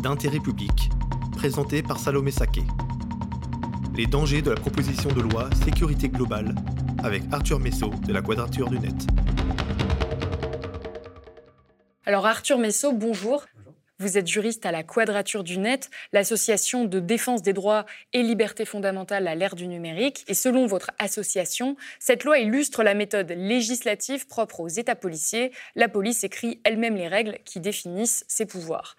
d'intérêt public, présenté par Salomé Saké. Les dangers de la proposition de loi sécurité globale avec Arthur Messot de la Quadrature du Net. Alors Arthur Messot, bonjour. Vous êtes juriste à la Quadrature du Net, l'association de défense des droits et libertés fondamentales à l'ère du numérique. Et selon votre association, cette loi illustre la méthode législative propre aux États policiers. La police écrit elle-même les règles qui définissent ses pouvoirs.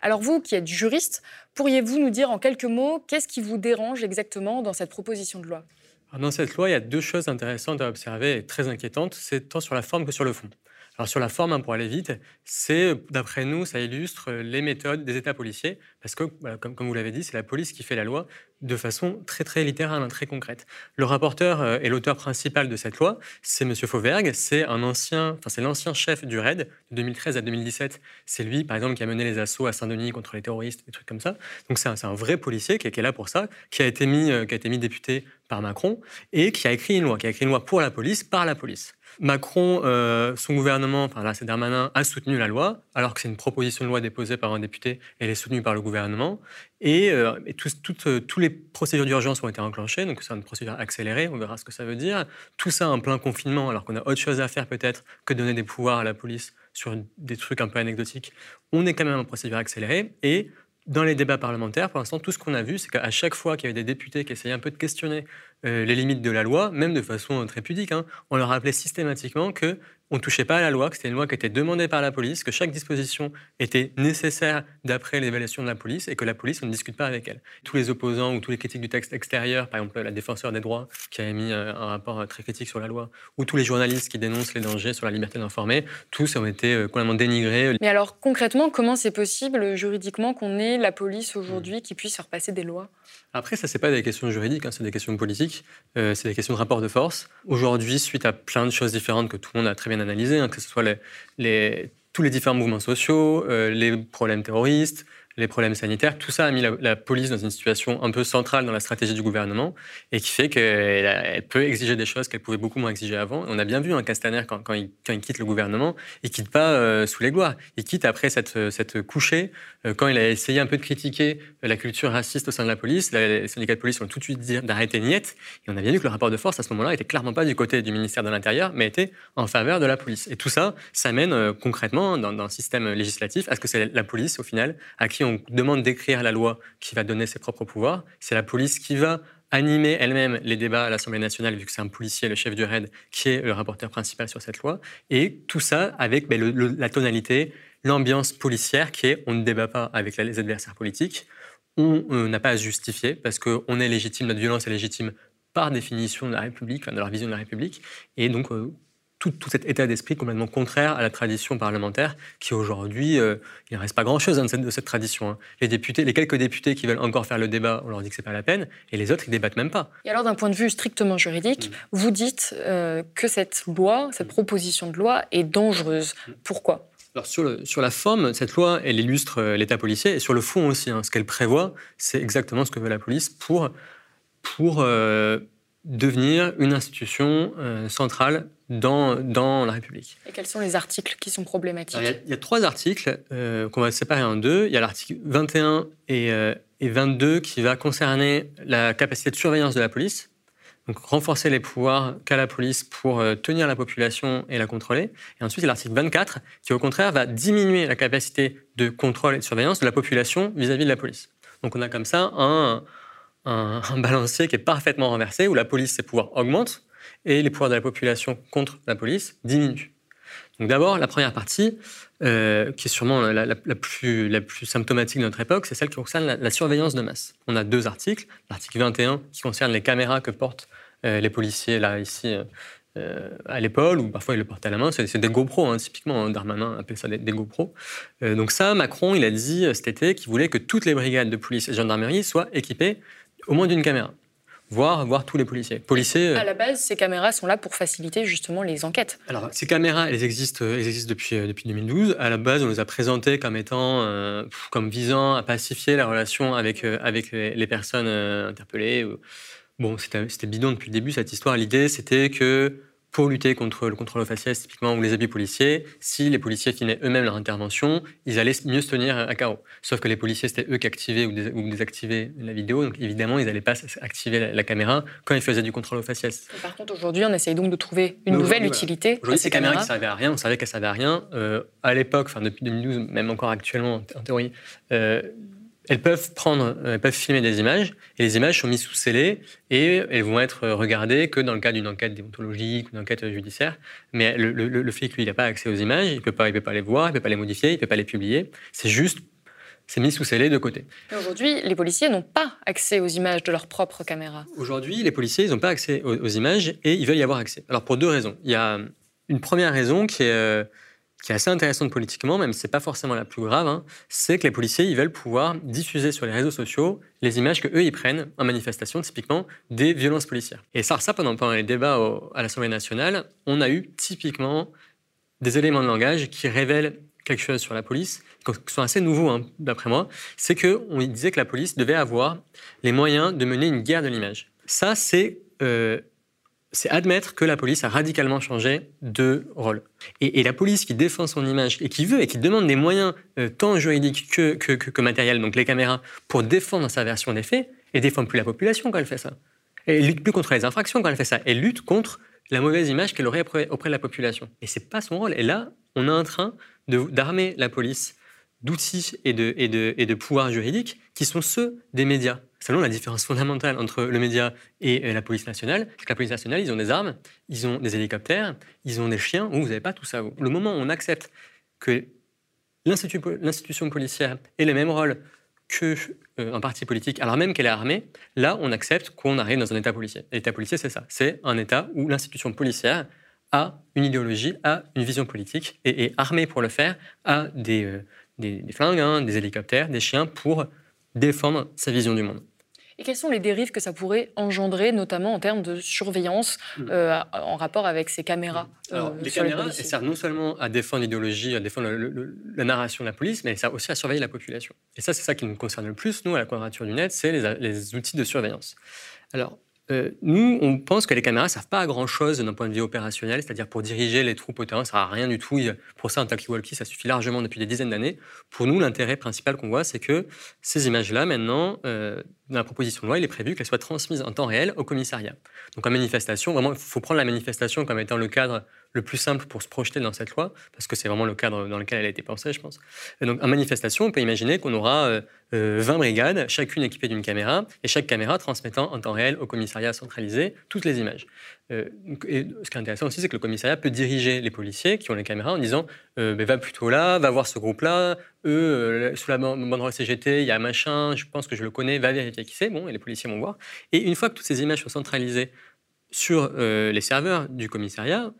Alors vous, qui êtes juriste, pourriez-vous nous dire en quelques mots qu'est-ce qui vous dérange exactement dans cette proposition de loi? Dans cette loi, il y a deux choses intéressantes à observer et très inquiétantes, c'est tant sur la forme que sur le fond. Alors sur la forme, hein, pour aller vite, c'est, d'après nous, ça illustre les méthodes des États policiers, parce que, comme, vous l'avez dit, c'est la police qui fait la loi de façon très très littérale, hein, très concrète. Le rapporteur euh, et l'auteur principal de cette loi, c'est M. Fauvergue, c'est enfin l'ancien chef du RAID de 2013 à 2017. C'est lui, par exemple, qui a mené les assauts à Saint-Denis contre les terroristes, des trucs comme ça. Donc c'est un, vrai policier qui est, là pour ça, qui a été mis, euh, qui a été mis député par Macron et qui a écrit une loi, qui a écrit une loi pour la police par la police. Macron, euh, son gouvernement, enfin là c'est Darmanin, a soutenu la loi, alors que c'est une proposition de loi déposée par un député, elle est soutenue par le gouvernement. Et, euh, toutes, euh, les procédures d'urgence ont été enclenchées, donc c'est une procédure accélérée, on verra ce que ça veut dire. Tout ça en plein confinement, alors qu'on a autre chose à faire peut-être que donner des pouvoirs à la police sur des trucs un peu anecdotiques. On est quand même en procédure accélérée et dans les débats parlementaires, pour l'instant, tout ce qu'on a vu, c'est qu'à chaque fois qu'il y avait des députés qui essayaient un peu de questionner euh, les limites de la loi, même de façon très pudique, hein, on leur rappelait systématiquement que on ne touchait pas à la loi, que c'était une loi qui était demandée par la police, que chaque disposition était nécessaire d'après l'évaluation de la police et que la police, on ne discute pas avec elle. Tous les opposants ou tous les critiques du texte extérieur, par exemple la défenseur des droits qui a émis euh, un rapport euh, très critique sur la loi, ou tous les journalistes qui dénoncent les dangers sur la liberté d'informer, tous ont été euh, complètement dénigrés. Mais alors concrètement, comment c'est possible juridiquement qu'on ait la police aujourd'hui qui puisse faire passer des lois? Après, ça, c'est pas des questions juridiques, hein, c'est des questions politiques, c'est des questions de rapport de force. Aujourd'hui, suite à plein de choses différentes que tout le monde a très bien analyser, hein, que ce soit tous les différents mouvements sociaux, euh, les problèmes terroristes, les problèmes sanitaires, tout ça a mis la, police dans une situation un peu centrale dans la stratégie du gouvernement et qui fait qu'elle peut exiger des choses qu'elle pouvait beaucoup moins exiger avant. On a bien vu un hein, Castaner, quand, quand, il, quitte le gouvernement, il quitte pas euh, sous les gloires. Il quitte après cette, cette couchée, euh, quand il a essayé un peu de critiquer la culture raciste au sein de la police. les syndicats de police ont tout de suite dit d'arrêter niette. Et on a bien vu que le rapport de force à ce moment-là était clairement pas du côté du ministère de l'Intérieur, mais était en faveur de la police. Et tout ça, ça mène euh, concrètement dans, dans un système législatif à ce que c'est la police, au final, à qui on on demande d'écrire la loi qui va donner ses propres pouvoirs. C'est la police qui va animer elle-même les débats à l'Assemblée nationale, vu que c'est un policier, le chef du RAID, qui est le rapporteur principal sur cette loi. Et tout ça avec ben, la tonalité, l'ambiance policière qui est on ne débat pas avec les adversaires politiques, on euh, n'a pas à justifier parce qu'on est légitime, notre violence est légitime par définition de la République, de leur vision de la République. Et donc, euh, tout, cet état d'esprit complètement contraire à la tradition parlementaire, qui aujourd'hui, euh, il ne reste pas grand-chose hein, de, cette, tradition. Hein. Les députés, les quelques députés qui veulent encore faire le débat, on leur dit que c'est pas la peine, et les autres, ils débattent même pas. Et alors, d'un point de vue strictement juridique, mm. vous dites euh, que cette loi, cette proposition de loi est dangereuse. Mm. Pourquoi? Alors sur, le, sur, la forme, cette loi, elle illustre euh, l'État policier, et sur le fond aussi, hein, ce qu'elle prévoit, c'est exactement ce que veut la police pour, pour devenir une institution centrale dans, dans la République. Et quels sont les articles qui sont problématiques il, y a, trois articles euh, qu'on va séparer en deux. Il y a l'article 21 et, euh, et 22 qui va concerner la capacité de surveillance de la police. Donc renforcer les pouvoirs qu'a la police pour euh, tenir la population et la contrôler. Et ensuite, il y a l'article 24 qui, au contraire, va diminuer la capacité de contrôle et de surveillance de la population vis-à-vis de la police. Donc on a comme ça un, un, un balancier qui est parfaitement renversé, où la police, ses pouvoirs augmentent, et les pouvoirs de la population contre la police diminuent. Donc d'abord, la première partie, euh, qui est sûrement la, plus, symptomatique de notre époque, c'est celle qui concerne la, surveillance de masse. On a deux articles. L'article 21 qui concerne les caméras que portent euh, les policiers, là, ici, euh, à l'épaule, ou parfois ils le portent à la main. C'est des GoPro, hein, typiquement. Hein, Darmanin appelle ça des, des GoPro. donc ça, Macron, il a dit cet été qu'il voulait que toutes les brigades de police et gendarmerie soient équipées au moins d'une caméra voir, voir tous les policiers. policiers à la base, ces caméras sont là pour faciliter justement les enquêtes. Alors, ces caméras, elles existent, elles existent depuis, euh, depuis 2012. À la base, on les a présentées comme étant, euh, comme visant à pacifier la relation avec, euh, avec les personnes interpellées. Bon, c'était bidon depuis le début, cette histoire. L'idée, c'était que pour lutter contre le contrôle faciès, typiquement, ou les abus policiers, si les policiers filmaient eux-mêmes leur intervention, ils allaient mieux se tenir à carreau. Sauf que les policiers, c'était eux qui activaient ou, désactivaient la vidéo, donc évidemment, ils n'allaient pas activer la, caméra quand ils faisaient du contrôle faciès. par contre, aujourd'hui, on essaye donc de trouver une nouvelle utilité. Aujourd'hui, ces caméras qui ne servaient à rien, on savait qu'elles ne servaient à rien. Euh, à l'époque, enfin depuis 2012, même encore actuellement en théorie, euh, elles peuvent prendre, euh, elles peuvent filmer des images et les images sont mises sous scellé et elles vont être regardées que dans le cadre d'une enquête déontologique ou d'une enquête judiciaire. Mais le, le, flic, lui, il n'a pas accès aux images, il ne peut, pas, il peut pas les voir, il ne peut pas les modifier, il ne peut pas les publier. C'est juste, c'est mis sous scellé de côté. Aujourd'hui, les policiers n'ont pas accès aux images de leur propre caméra. Aujourd'hui, les policiers, ils n'ont pas accès aux, aux, images et ils veulent y avoir accès. Alors pour deux raisons. Il y a une première raison qui est euh, qui est assez intéressante politiquement, même si ce n'est pas forcément la plus grave, hein, c'est que les policiers ils veulent pouvoir diffuser sur les réseaux sociaux les images que eux ils prennent en manifestation, typiquement des violences policières. Et ça, ça pendant, pendant les débats à l'Assemblée nationale, on a eu typiquement des éléments de langage qui révèlent quelque chose sur la police, qui sont assez nouveaux hein, d'après moi, c'est qu'on disait que la police devait avoir les moyens de mener une guerre de l'image. Ça, c'est euh, c'est admettre que la police a radicalement changé de rôle. Et, la police qui défend son image et qui veut et qui demande des moyens euh, tant juridiques que, matériels, donc les caméras, pour défendre sa version des faits, et défend plus la population quand elle fait ça. Elle lutte plus contre les infractions quand elle fait ça. Elle lutte contre la mauvaise image qu'elle aurait auprès, de la population. Et c'est pas son rôle. Et là, on est en train d'armer la police d'outils et, de, et de pouvoirs juridiques qui sont ceux des médias. Selon la différence fondamentale entre le média et euh, la police nationale, c'est que la police nationale, ils ont des armes, ils ont des hélicoptères, ils ont des chiens, vous, vous n'avez pas tout ça. Le moment où on accepte que l'institution policière ait le même rôle qu'un euh, parti politique, alors même qu'elle est armée, là, on accepte qu'on arrive dans un État policier. L'État policier, c'est ça. C'est un État où l'institution policière a une idéologie, a une vision politique et est armée pour le faire, a des, euh, flingues, hein, des hélicoptères, des chiens pour défendre sa vision du monde. Et quelles sont les dérives que ça pourrait engendrer, notamment en termes de surveillance, hmm. euh, en rapport avec ces caméras euh, Alors, Les caméras elles servent non seulement à défendre l'idéologie, à défendre la narration de la police, mais elles servent aussi à surveiller la population. Et ça, c'est ça qui nous concerne le plus, nous, à la Quadrature du Net, c'est les, les, outils de surveillance. Alors, euh, nous, on pense que les caméras ne servent pas à grand-chose d'un point de vue opérationnel, c'est-à-dire pour diriger les troupes au terrain, ça ne sert à rien du tout. Pour ça, un talkie-walkie, ça suffit largement depuis des dizaines d'années. Pour nous, l'intérêt principal qu'on voit, c'est que ces images-là, maintenant, euh, dans la proposition de loi, il est prévu qu'elles soient transmises en temps réel au commissariat. Donc en manifestation, vraiment, il faut prendre la manifestation comme étant le cadre le plus simple pour se projeter dans cette loi, parce que c'est vraiment le cadre dans lequel elle a été pensée, je pense. donc, en manifestation, on peut imaginer qu'on aura 20 euh, euh, brigades, chacune équipée d'une caméra, et chaque caméra transmettant en temps réel au commissariat centralisé toutes les images. Euh, et ce qui est intéressant aussi, c'est que le commissariat peut diriger les policiers qui ont les caméras en disant ben, va plutôt là, va voir ce groupe-là, eux, sous la banderole CGT, il y a un machin, je pense que je le connais, va vérifier qui c'est, bon, et les policiers vont voir. Et une fois que toutes ces images sont centralisées sur les serveurs du commissariat,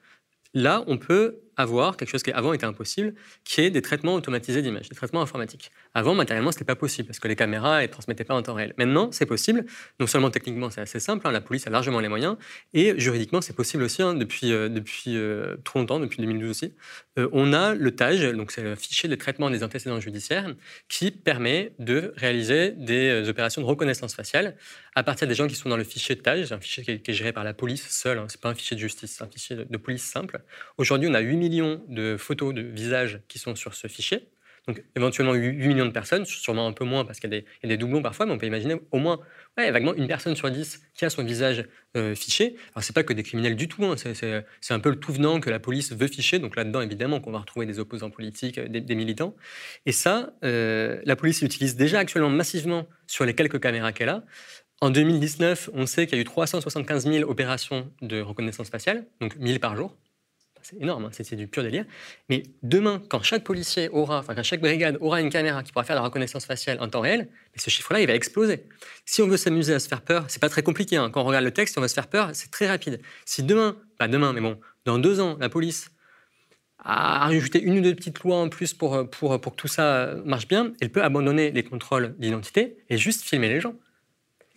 Là, on peut avoir quelque chose qui avant était impossible, qui est des traitements automatisés d'images, des traitements informatiques. Avant, matériellement, ce n'était pas possible parce que les caméras ne transmettaient pas en temps réel. Maintenant, c'est possible. Non seulement techniquement, c'est assez simple, hein, la police a largement les moyens, et juridiquement, c'est possible aussi hein, depuis, euh, depuis euh, trop longtemps, depuis 2012 aussi. Euh, on a le TAGE, donc c'est le fichier de traitement des antécédents judiciaires, qui permet de réaliser des opérations de reconnaissance faciale à partir des gens qui sont dans le fichier TAGE, un fichier qui est, géré par la police seule, hein, c'est pas un fichier de justice, c'est un fichier de, police simple. Aujourd'hui, on a 8 de photos de visages qui sont sur ce fichier. Donc éventuellement 8 millions de personnes, sûrement un peu moins parce qu'il y, a des doublons parfois, mais on peut imaginer au moins ouais, vaguement une personne sur 10 qui a son visage euh, fiché. Alors c'est pas que des criminels du tout, hein. c'est un peu le tout venant que la police veut ficher. Donc là-dedans évidemment qu'on va retrouver des opposants politiques, des, militants. Et ça, euh, la police l'utilise déjà actuellement massivement sur les quelques caméras qu'elle a. En 2019, on sait qu'il y a eu 375 000 opérations de reconnaissance faciale, donc 1000 par jour c'est énorme, hein, c'est du pur délire. Mais demain, quand chaque policier aura, enfin quand chaque brigade aura une caméra qui pourra faire la reconnaissance faciale en temps réel, ce chiffre-là, il va exploser. Si on veut s'amuser à se faire peur, c'est pas très compliqué. Hein. Quand on regarde le texte, on veut se faire peur, c'est très rapide. Si demain, pas demain, mais bon, dans deux ans, la police a rajouté une ou deux petites lois en plus pour, pour, pour que tout ça marche bien, elle peut abandonner les contrôles d'identité et juste filmer les gens.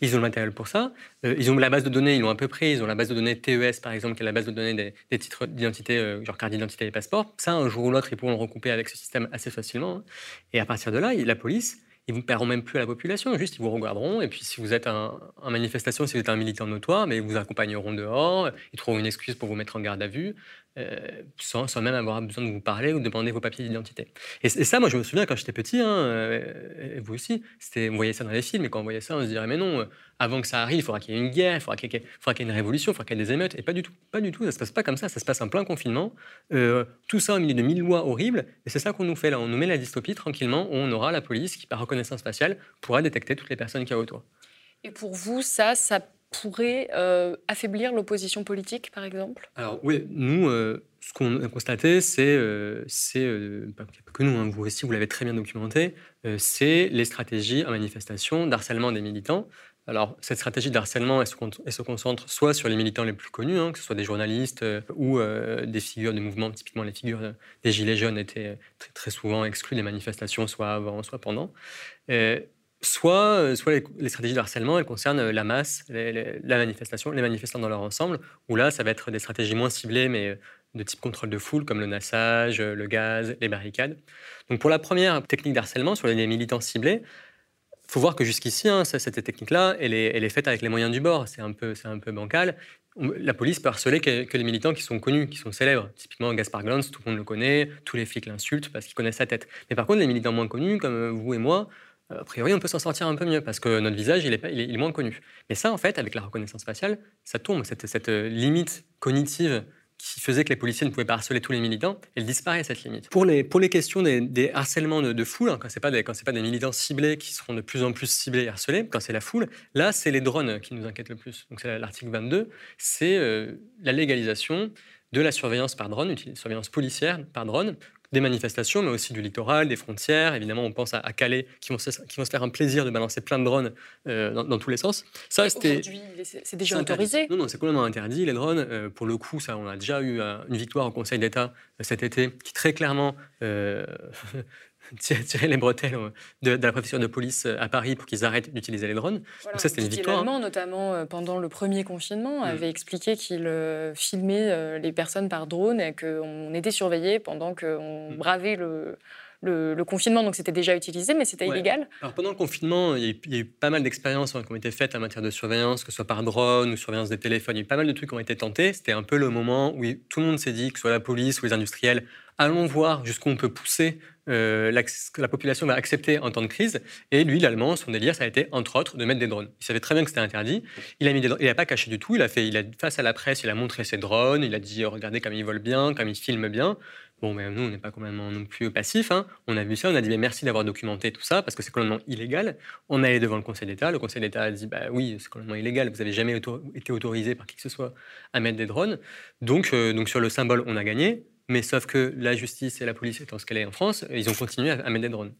Ils ont le matériel pour ça. Euh, ils ont la base de données, ils l'ont à peu près. Ils ont la base de données TES, par exemple, qui est la base de données des, titres d'identité, euh, genre carte d'identité et passeport. Ça, un jour ou l'autre, ils pourront le recouper avec ce système assez facilement. Et à partir de là, la police, ils vous paieront même plus à la population, juste ils vous regarderont. Et puis si vous êtes un, manifestation, si vous êtes un militant notoire, mais ils vous accompagneront dehors, ils trouveront une excuse pour vous mettre en garde à vue. Euh, sans, sans, même avoir besoin de vous parler ou de demander vos papiers d'identité. Et, ça, moi, je me souviens quand j'étais petit, hein, euh, vous aussi, on voyait ça dans les films, et quand on voyait ça, on se dirait, mais non, avant que ça arrive, il faudra qu'il y ait une guerre, il faudra qu'il y ait, y une révolution, il faudra qu'il y ait des émeutes, et pas du tout, pas du tout, ça se passe pas comme ça, ça se passe en plein confinement, tout ça au milieu de mille lois horribles, et c'est ça qu'on nous fait là, on nous met la dystopie tranquillement, où on aura la police qui, par reconnaissance faciale, pourra détecter toutes les personnes qui y a autour. Et pour vous, ça, ça pourrait affaiblir l'opposition politique, par exemple? Alors oui, nous, ce qu'on a constaté, c'est, euh, euh, pas que nous, hein, vous aussi, vous l'avez très bien documenté, euh, c'est les stratégies en manifestation d'harcèlement des militants. Alors, cette stratégie d'harcèlement, elle, se concentre soit sur les militants les plus connus, hein, que ce soit des journalistes ou des figures de mouvement, typiquement les figures des Gilets jaunes étaient très, souvent exclues des manifestations, soit avant, soit pendant. soit, soit les, stratégies de harcèlement, elles concernent la masse, la manifestation, les manifestants dans leur ensemble, où là, ça va être des stratégies moins ciblées, mais de type contrôle de foule, comme le nassage, le gaz, les barricades. Donc pour la première technique d'harcèlement sur les militants ciblés, faut voir que jusqu'ici, hein, cette technique-là, elle est, faite avec les moyens du bord. C'est un peu, bancal. La police peut harceler que, les militants qui sont connus, qui sont célèbres. Typiquement, Gaspard Glantz, tout le monde le connaît, tous les flics l'insultent parce qu'ils connaissent sa tête. Mais par contre, les militants moins connus, comme euh, vous et moi, euh, a priori, on peut s'en sortir un peu mieux parce que notre visage, il est, il moins connu. Mais ça, en fait, avec la reconnaissance faciale, ça tombe. Cette, cette euh, limite cognitive qui faisait que les policiers ne pouvaient pas harceler tous les militants, elle disparaît cette limite. Pour les, pour les questions des, harcèlements de, foule, hein, quand ce n'est pas, des, pas des militants ciblés qui seront de plus en plus ciblés et harcelés, quand c'est la foule, là c'est les drones qui nous inquiètent le plus. Donc c'est l'article 22, c'est euh, la légalisation de la surveillance par drone, surveillance policière par drone, des manifestations, mais aussi du littoral, des frontières. Évidemment, on pense à, Calais, qui vont, se, qui vont se faire un plaisir de balancer plein de drones euh, dans, tous les sens. Ça, Aujourd'hui, c'est déjà autorisé Non, non, c'est complètement interdit, les drones. Euh, pour le coup, ça, on a déjà eu euh, une victoire au Conseil d'État cet été, qui très clairement tirer les bretelles de, la préfecture de police à Paris pour qu'ils arrêtent d'utiliser les drones. Donc ça, c'était une victoire. notamment euh, pendant le premier confinement, mm. avait expliqué qu'il euh, filmait euh, les personnes par drone et qu'on était surveillé pendant qu'on mm. bravait le, le, confinement, donc c'était déjà utilisé, mais c'était illégal. Alors pendant le confinement, il y a eu, pas mal d'expériences qui ont été faites en matière de surveillance, que ce soit par drone ou surveillance des téléphones. Il y a eu pas mal de trucs qui ont été tentés. C'était un peu le moment où tout le monde s'est dit, que ce soit la police ou les industriels, allons voir jusqu'où on peut pousser euh, la, la, population va accepter en temps de crise. Et lui, l'allemand, son délire, ça a été, entre autres, de mettre des drones. Il savait très bien que c'était interdit. Il n'a pas caché du tout. Il a fait, il a, face à la presse, il a montré ses drones. Il a dit, regardez comme ils volent bien, comme ils filment bien. Bon, mais nous, on n'est pas complètement non plus passif. Hein. On a vu ça, on a dit mais merci d'avoir documenté tout ça parce que c'est complètement illégal. On est allé devant le Conseil d'État. Le Conseil d'État a dit bah oui, c'est complètement illégal. Vous n'avez jamais été autorisé par qui que ce soit à mettre des drones. Donc, euh, donc sur le symbole, on a gagné. Mais sauf que la justice et la police étant ce qu'elle est en France, ils ont continué à, mettre des drones.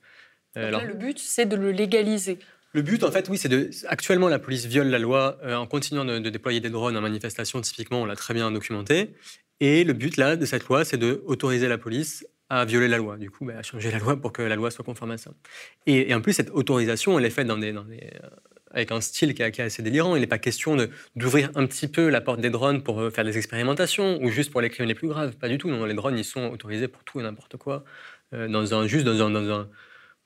Euh, alors, le but, c'est de le légaliser. Le but, en fait, oui, c'est de. Actuellement, la police viole la loi euh, en continuant de, déployer des drones en manifestation. Typiquement, on l'a très bien documenté. Et le but là de cette loi, c'est d'autoriser la police à violer la loi. Du coup, bah, à changer la loi pour que la loi soit conforme à ça. Et, en plus, cette autorisation, elle est faite dans des, dans des, euh, avec un style qui, est assez délirant. Il n'est pas question d'ouvrir un petit peu la porte des drones pour euh, faire des expérimentations ou juste pour les crimes les plus graves. Pas du tout. Non, les drones, ils sont autorisés pour tout et n'importe quoi. Euh, dans un, juste dans un, dans un,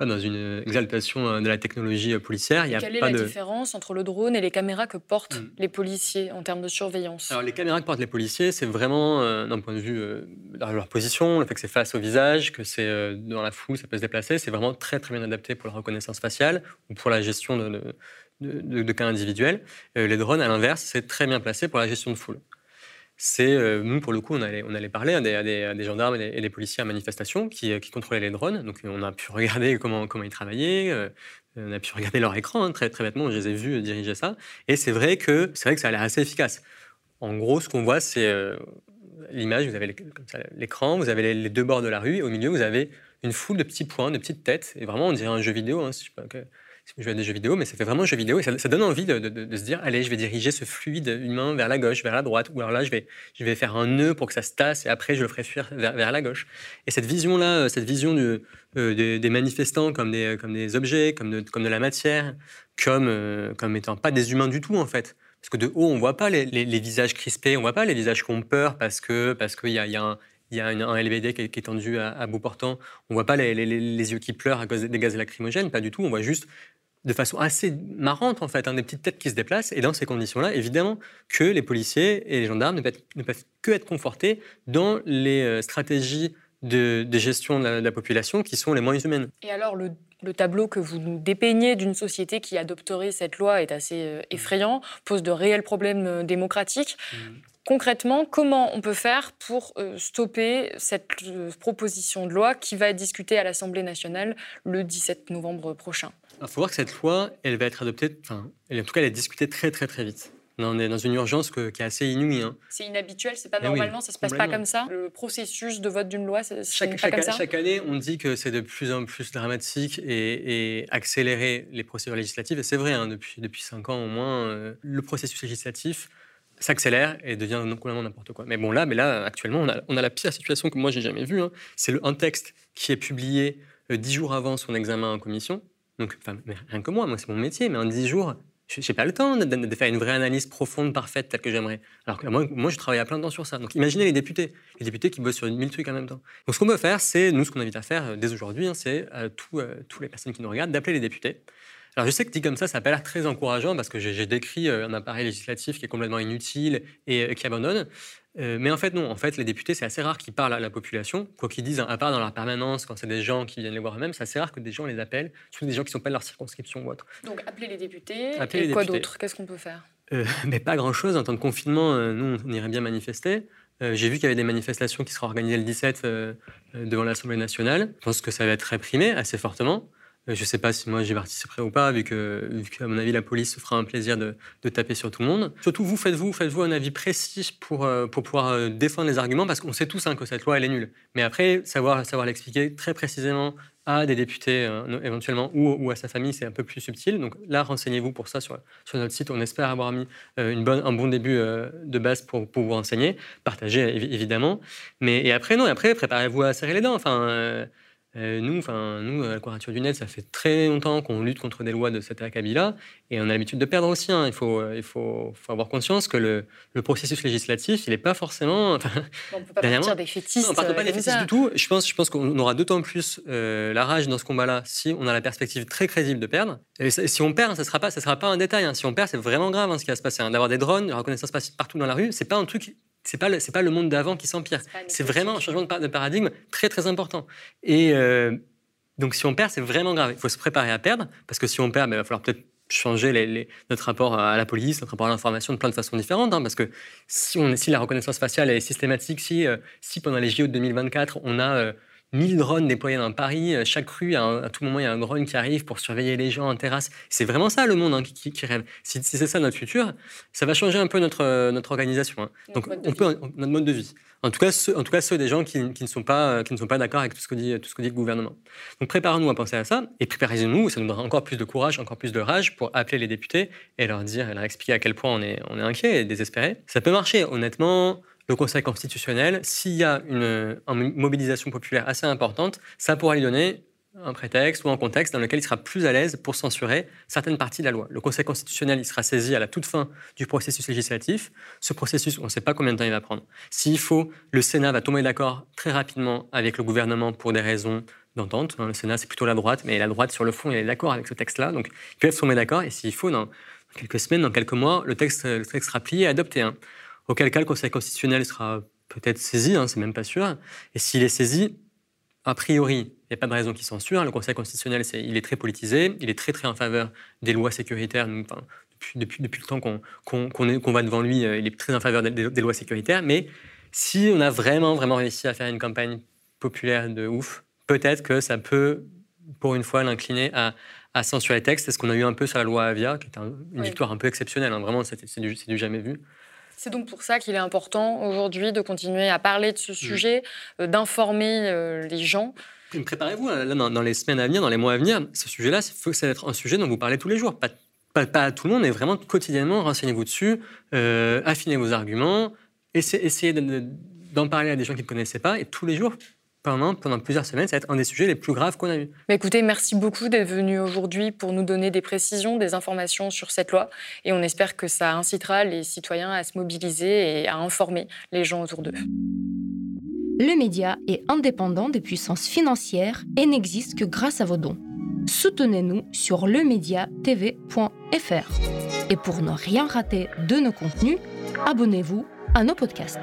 dans une exaltation euh, de la technologie policière. Il y a quelle est la différence entre le drone et les caméras que portent mm. les policiers en termes de surveillance? Alors, les caméras que portent les policiers, c'est vraiment, d'un point de vue de leur position, le fait que c'est face au visage, que c'est dans la foule, ça peut se déplacer, c'est vraiment très très bien adapté pour la reconnaissance faciale ou pour la gestion de de, cas individuels. Euh, les drones, à l'inverse, c'est très bien placé pour la gestion de foule. C'est euh, nous pour le coup, on allait, on allait parler à des, gendarmes et des, policiers à manifestation qui, qui, contrôlaient les drones. Donc on a pu regarder comment, comment ils travaillaient. Euh, on a pu regarder leur écran hein, très très bêtement. Je les ai vus diriger ça. Et c'est vrai que vrai que ça a l'air assez efficace. En gros, ce qu'on voit, c'est l'image. Vous avez l'écran, vous avez les, deux bords de la rue, et au milieu, vous avez une foule de petits points, de petites têtes. Et vraiment, on dirait un jeu vidéo. Hein, je joue à des jeux vidéo, mais ça fait vraiment jeu vidéo et ça, donne envie de, se dire allez, je vais diriger ce fluide humain vers la gauche, vers la droite, ou alors là, je vais, je vais faire un nœud pour que ça se tasse et après, je le ferai fuir vers, la gauche. Et cette vision-là, euh, cette vision euh, des manifestants comme des, comme des objets, comme de, comme de la matière, comme, euh, comme étant pas des humains du tout, en fait. Parce que de haut, on voit pas les, visages crispés, on voit pas les visages qui ont peur parce que parce qu'il y y a un il y a un LBD qui est, tendu à, bout portant. On ne voit pas les, yeux qui pleurent à cause des gaz lacrymogènes, pas du tout. On voit juste de façon assez marrante, en fait, hein, des petites têtes qui se déplacent. Et dans ces conditions-là, évidemment que les policiers et les gendarmes ne peuvent, que être confortés dans les euh, stratégies de, gestion de la, population qui sont les moins humaines. Et alors, le, tableau que vous nous dépeignez d'une société qui adopterait cette loi est assez euh, effrayant, pose de réels problèmes euh, démocratiques. Mmh. Concrètement, comment on peut faire pour euh, stopper cette euh, proposition de loi qui va être discutée à l'Assemblée nationale le 17 novembre prochain? Il faut voir que cette loi, elle va être adoptée, enfin, en tout cas, elle est discutée très très très vite. On est dans une urgence qui est assez inouïe. Hein. C'est inhabituel, c'est pas eh normalement, ça se passe pas comme ça. Le processus de vote d'une loi, c'est chaque, ça? Chaque année, on dit que c'est de plus en plus dramatique et, et accélérer les procédures législatives. Et c'est vrai, hein, depuis, depuis cinq ans au moins, euh, le processus législatif s'accélère et devient complètement n'importe quoi. Mais bon, là, mais là actuellement, on a, la pire situation que moi j'ai jamais vue. Hein. C'est un texte qui est publié euh, dix jours avant son examen en commission. Donc, rien que moi, moi c'est mon métier, mais en dix jours, je n'ai pas le temps de, faire une vraie analyse profonde, parfaite, telle que j'aimerais. Alors que moi, moi, je travaille à plein temps sur ça. Donc imaginez les députés, les députés qui bossent sur mille trucs en même temps. Donc ce qu'on peut faire, c'est, nous, ce qu'on invite à faire euh, dès aujourd'hui, hein, c'est à tous euh, les personnes qui nous regardent d'appeler les députés alors je sais que dit comme ça, ça n'a pas l'air très encourageant parce que j'ai décrit euh, un appareil législatif qui est complètement inutile et euh, qui abandonne. Euh, mais en fait, non. En fait, les députés, c'est assez rare qu'ils parlent à la population. Quoi qu'ils disent, à part dans leur permanence, quand c'est des gens qui viennent les voir eux-mêmes, c'est assez rare que des gens les appellent, surtout des gens qui ne sont pas de leur circonscription ou autre. Donc, appeler les députés. et quoi d'autre? Qu'est-ce qu'on peut faire? Mais pas grand-chose. En temps de confinement, nous, on irait bien manifester. J'ai vu qu'il y avait des manifestations qui seraient organisées le 17 devant l'Assemblée nationale. Je pense que ça va être réprimé assez fortement. Euh, je ne sais pas si moi j'y participerai ou pas, vu que, mon avis, la police se fera un plaisir de, taper sur tout le monde. Surtout, vous, faites-vous faites-vous un avis précis pour, euh, pour pouvoir euh, défendre les arguments, parce qu'on sait tous hein, que cette loi, elle est nulle. Mais après, savoir, l'expliquer très précisément à des députés éventuellement ou, à sa famille, c'est un peu plus subtil. Donc là, renseignez-vous pour ça sur, notre site. On espère avoir mis un bon début de base pour, vous renseigner. Partagez, évidemment. Mais et après, non, après, préparez-vous à serrer les dents. Enfin euh, nous, enfin, nous, à la Quadrature du Net, ça fait très longtemps qu'on lutte contre des lois de cet acabit-là, et on a l'habitude de perdre aussi. Hein. Il, faut, euh, il faut, faut, avoir conscience que le, le processus législatif, il n'est pas forcément. on ne peut pas partir des fétistes. Non, on ne part pas des fétistes du tout. Je pense, je pense qu'on aura d'autant plus euh, la rage dans ce combat-là si on a la perspective très crédible de perdre. Et si on perd, ça ne sera, pas, ça sera pas un détail. Hein. Si on perd, c'est vraiment grave hein, ce qui va se passer. D'avoir des drones, la reconnaissance partout dans la rue, c'est pas un truc c'est pas c'est pas le monde d'avant qui s'empire. C'est vraiment un changement de, paradigme très très important. Et donc si on perd, c'est vraiment grave. Il faut se préparer à perdre, parce que si on perd, ben, il va falloir peut-être changer notre rapport à la police, notre rapport à l'information de plein de façons différentes. Hein, parce que si, on, si la reconnaissance faciale est systématique, si, euh, si pendant les JO de 2024, on a 1000 euh, drones déployés dans Paris, chaque rue, à, tout moment, il y a un drone qui arrive pour surveiller les gens en terrasse. C'est vraiment ça le monde hein, qui, rêve. Si, c'est ça notre futur, ça va changer un peu notre, notre organisation. Hein. Donc, on peut, notre mode de vie. En tout cas, ceux, en tout cas, ceux des gens qui, ne sont pas, qui ne sont pas d'accord avec tout ce, que dit, tout ce que dit le gouvernement. Donc préparons-nous à penser à ça et préparez-nous, ça nous donnera encore plus de courage, encore plus de rage pour appeler les députés et leur dire, et leur expliquer à quel point on est, on est inquiet et désespéré. Ça peut marcher, honnêtement. Le Conseil constitutionnel, s'il y a une, mobilisation populaire assez importante, ça pourra lui donner un prétexte ou un contexte dans lequel il sera plus à l'aise pour censurer certaines parties de la loi. Le Conseil constitutionnel il sera saisi à la toute fin du processus législatif. Ce processus, on ne sait pas combien de temps il va prendre. S'il faut, le Sénat va tomber d'accord très rapidement avec le gouvernement pour des raisons d'entente. Hein, le Sénat, c'est plutôt la droite, mais la droite, sur le fond, est d'accord avec ce texte-là. Donc, ils peuvent tomber d'accord. Et s'il faut, dans quelques semaines, dans quelques mois, le texte, le texte sera plié et adopté. Hein. Auquel cas, le Conseil constitutionnel sera peut-être saisi, hein, c'est même pas sûr. Et s'il est saisi, a priori, il n'y a pas de raison qu'il censure. Le Conseil constitutionnel, il est très politisé, il est très très en faveur des lois sécuritaires. depuis, depuis, le temps qu'on va devant lui, euh, il est très en faveur des, lois sécuritaires. Mais si on a vraiment vraiment réussi à faire une campagne populaire de ouf, peut-être que ça peut, pour une fois, l'incliner à, censurer les textes. C'est ce qu'on a eu un peu sur la loi Avia, qui est une victoire un peu exceptionnelle. Hein. Vraiment, c'est du, du jamais vu. C'est donc pour ça qu'il est important aujourd'hui de continuer à parler de ce mm. sujet, euh, d'informer euh, les gens. Préparez-vous, hein, dans, les semaines à venir, dans les mois à venir, ce sujet-là, il faut que ça être un sujet dont vous parlez tous les jours. Pas, pas, à tout le monde, mais vraiment quotidiennement, renseignez-vous dessus, euh, affinez vos arguments, essayez, d'en parler à des gens qui ne connaissaient pas, et tous les jours, pendant, plusieurs semaines, ça va être un des sujets les plus graves qu'on a eu. Mais écoutez, merci beaucoup d'être venu aujourd'hui pour nous donner des précisions, des informations sur cette loi. Et on espère que ça incitera les citoyens à se mobiliser et à informer les gens autour d'eux. Le média est indépendant des puissances financières et n'existe que grâce à vos dons. Soutenez-nous sur lemediatv.fr. Et pour ne rien rater de nos contenus, abonnez-vous à nos podcasts.